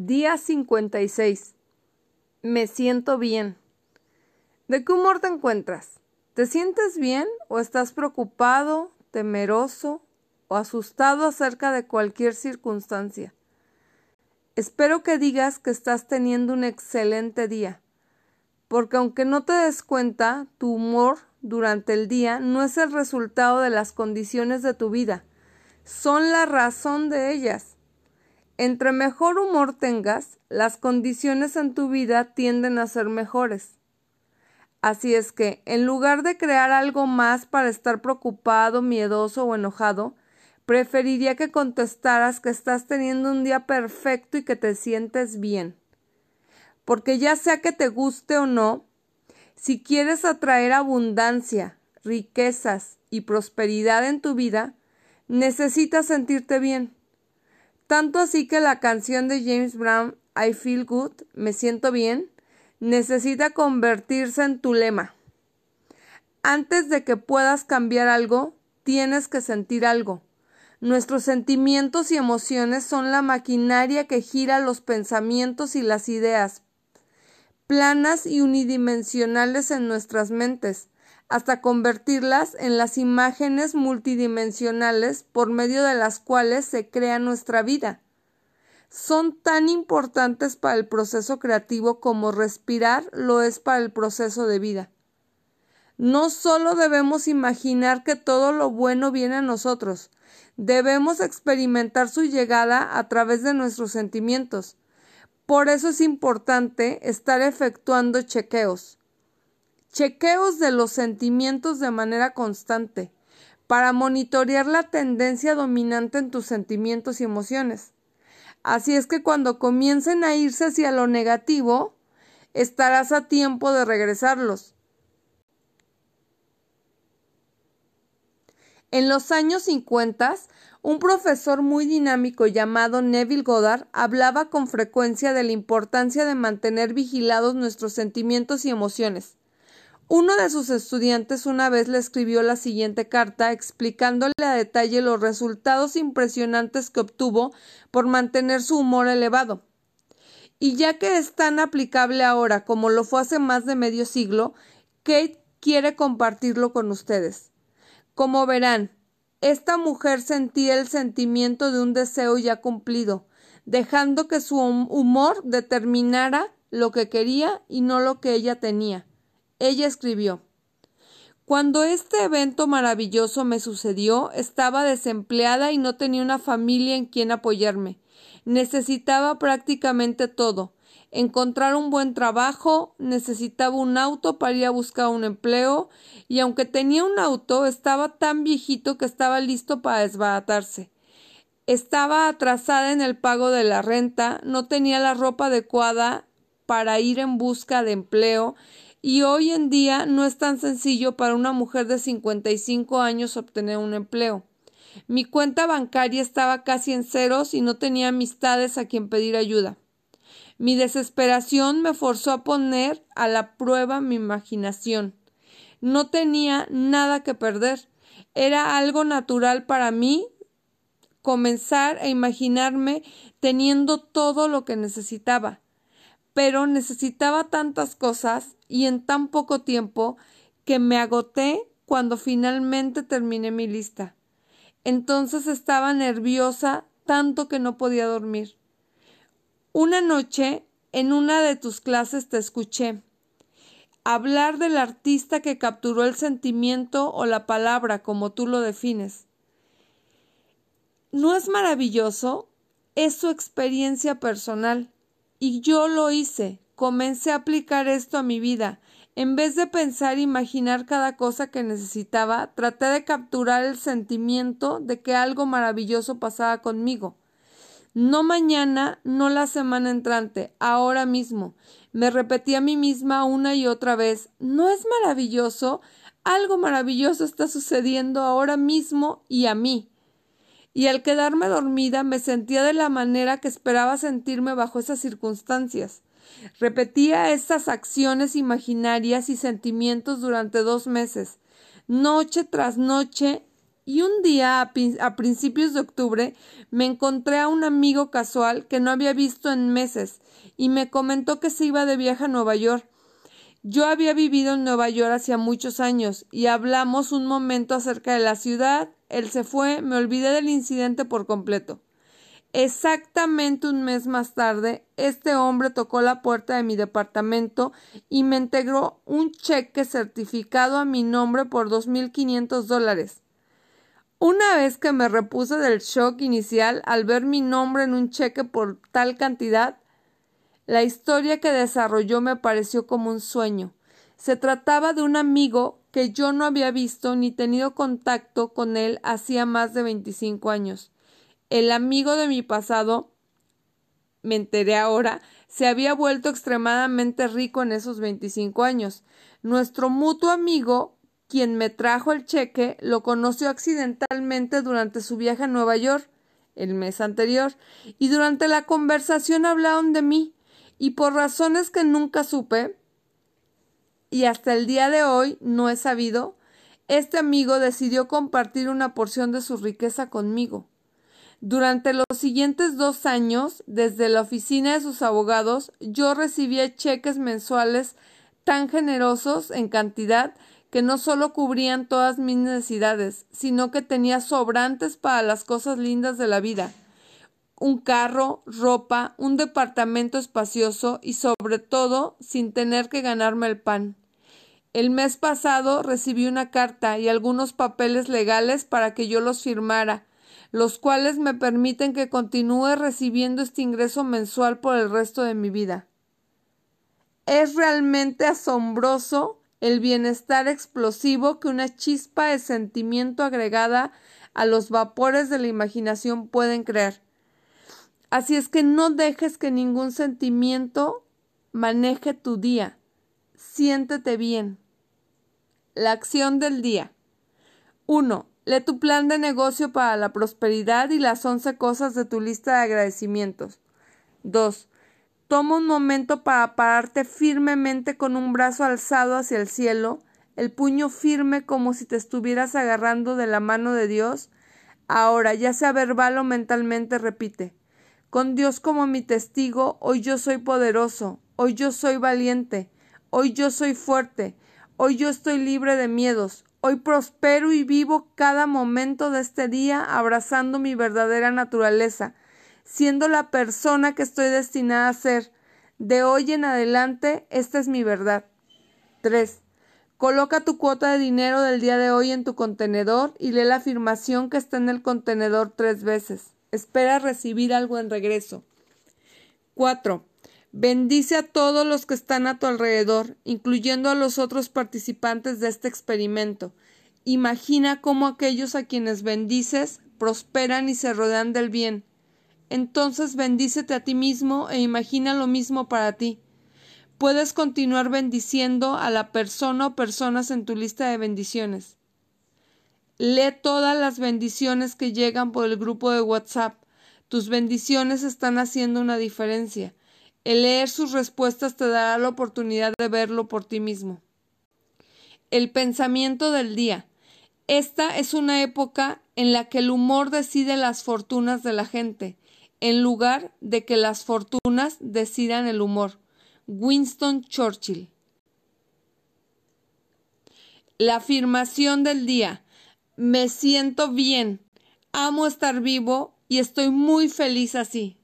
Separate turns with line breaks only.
Día 56. Me siento bien. ¿De qué humor te encuentras? ¿Te sientes bien o estás preocupado, temeroso o asustado acerca de cualquier circunstancia? Espero que digas que estás teniendo un excelente día, porque aunque no te des cuenta, tu humor durante el día no es el resultado de las condiciones de tu vida, son la razón de ellas. Entre mejor humor tengas, las condiciones en tu vida tienden a ser mejores. Así es que, en lugar de crear algo más para estar preocupado, miedoso o enojado, preferiría que contestaras que estás teniendo un día perfecto y que te sientes bien. Porque ya sea que te guste o no, si quieres atraer abundancia, riquezas y prosperidad en tu vida, necesitas sentirte bien. Tanto así que la canción de James Brown, I Feel Good, Me Siento Bien, necesita convertirse en tu lema. Antes de que puedas cambiar algo, tienes que sentir algo. Nuestros sentimientos y emociones son la maquinaria que gira los pensamientos y las ideas, planas y unidimensionales en nuestras mentes, hasta convertirlas en las imágenes multidimensionales por medio de las cuales se crea nuestra vida. Son tan importantes para el proceso creativo como respirar lo es para el proceso de vida. No solo debemos imaginar que todo lo bueno viene a nosotros, debemos experimentar su llegada a través de nuestros sentimientos. Por eso es importante estar efectuando chequeos chequeos de los sentimientos de manera constante, para monitorear la tendencia dominante en tus sentimientos y emociones. Así es que cuando comiencen a irse hacia lo negativo, estarás a tiempo de regresarlos. En los años 50, un profesor muy dinámico llamado Neville Goddard hablaba con frecuencia de la importancia de mantener vigilados nuestros sentimientos y emociones. Uno de sus estudiantes una vez le escribió la siguiente carta explicándole a detalle los resultados impresionantes que obtuvo por mantener su humor elevado. Y ya que es tan aplicable ahora como lo fue hace más de medio siglo, Kate quiere compartirlo con ustedes. Como verán, esta mujer sentía el sentimiento de un deseo ya cumplido, dejando que su humor determinara lo que quería y no lo que ella tenía. Ella escribió Cuando este evento maravilloso me sucedió, estaba desempleada y no tenía una familia en quien apoyarme. Necesitaba prácticamente todo. Encontrar un buen trabajo, necesitaba un auto para ir a buscar un empleo, y aunque tenía un auto, estaba tan viejito que estaba listo para desbaratarse. Estaba atrasada en el pago de la renta, no tenía la ropa adecuada para ir en busca de empleo y hoy en día no es tan sencillo para una mujer de 55 años obtener un empleo. Mi cuenta bancaria estaba casi en ceros y no tenía amistades a quien pedir ayuda. Mi desesperación me forzó a poner a la prueba mi imaginación. No tenía nada que perder. Era algo natural para mí comenzar a imaginarme teniendo todo lo que necesitaba pero necesitaba tantas cosas y en tan poco tiempo que me agoté cuando finalmente terminé mi lista. Entonces estaba nerviosa tanto que no podía dormir. Una noche, en una de tus clases, te escuché hablar del artista que capturó el sentimiento o la palabra, como tú lo defines. ¿No es maravilloso? Es su experiencia personal. Y yo lo hice. Comencé a aplicar esto a mi vida. En vez de pensar e imaginar cada cosa que necesitaba, traté de capturar el sentimiento de que algo maravilloso pasaba conmigo. No mañana, no la semana entrante, ahora mismo. Me repetí a mí misma una y otra vez ¿No es maravilloso? Algo maravilloso está sucediendo ahora mismo y a mí y al quedarme dormida me sentía de la manera que esperaba sentirme bajo esas circunstancias. Repetía estas acciones imaginarias y sentimientos durante dos meses, noche tras noche, y un día a, principios de octubre me encontré a un amigo casual que no había visto en meses y me comentó que se iba de viaje a Nueva York. Yo había vivido en Nueva York hacía muchos años y hablamos un momento acerca de la ciudad. Él se fue, me olvidé del incidente por completo. Exactamente un mes más tarde, este hombre tocó la puerta de mi departamento y me integró un cheque certificado a mi nombre por dos mil quinientos dólares. Una vez que me repuse del shock inicial al ver mi nombre en un cheque por tal cantidad, la historia que desarrolló me pareció como un sueño. Se trataba de un amigo que yo no había visto ni tenido contacto con él hacía más de veinticinco años. El amigo de mi pasado, me enteré ahora, se había vuelto extremadamente rico en esos veinticinco años. Nuestro mutuo amigo quien me trajo el cheque lo conoció accidentalmente durante su viaje a Nueva York el mes anterior, y durante la conversación hablaron de mí, y por razones que nunca supe, y hasta el día de hoy no he sabido, este amigo decidió compartir una porción de su riqueza conmigo. Durante los siguientes dos años, desde la oficina de sus abogados, yo recibía cheques mensuales tan generosos en cantidad que no solo cubrían todas mis necesidades, sino que tenía sobrantes para las cosas lindas de la vida un carro, ropa, un departamento espacioso y sobre todo sin tener que ganarme el pan. El mes pasado recibí una carta y algunos papeles legales para que yo los firmara, los cuales me permiten que continúe recibiendo este ingreso mensual por el resto de mi vida. Es realmente asombroso el bienestar explosivo que una chispa de sentimiento agregada a los vapores de la imaginación pueden crear. Así es que no dejes que ningún sentimiento maneje tu día. Siéntete bien. La acción del día. 1. Lee tu plan de negocio para la prosperidad y las once cosas de tu lista de agradecimientos. 2. Toma un momento para pararte firmemente con un brazo alzado hacia el cielo, el puño firme como si te estuvieras agarrando de la mano de Dios. Ahora, ya sea verbal o mentalmente, repite Con Dios como mi testigo, hoy yo soy poderoso, hoy yo soy valiente, hoy yo soy fuerte, hoy yo estoy libre de miedos, hoy prospero y vivo cada momento de este día abrazando mi verdadera naturaleza, siendo la persona que estoy destinada a ser. De hoy en adelante, esta es mi verdad. 3. Coloca tu cuota de dinero del día de hoy en tu contenedor y lee la afirmación que está en el contenedor tres veces. Espera recibir algo en regreso. 4. Bendice a todos los que están a tu alrededor, incluyendo a los otros participantes de este experimento. Imagina cómo aquellos a quienes bendices prosperan y se rodean del bien entonces bendícete a ti mismo e imagina lo mismo para ti. Puedes continuar bendiciendo a la persona o personas en tu lista de bendiciones. Lee todas las bendiciones que llegan por el grupo de WhatsApp. Tus bendiciones están haciendo una diferencia. El leer sus respuestas te dará la oportunidad de verlo por ti mismo. El pensamiento del día. Esta es una época en la que el humor decide las fortunas de la gente en lugar de que las fortunas decidan el humor. Winston Churchill. La afirmación del día. Me siento bien, amo estar vivo y estoy muy feliz así.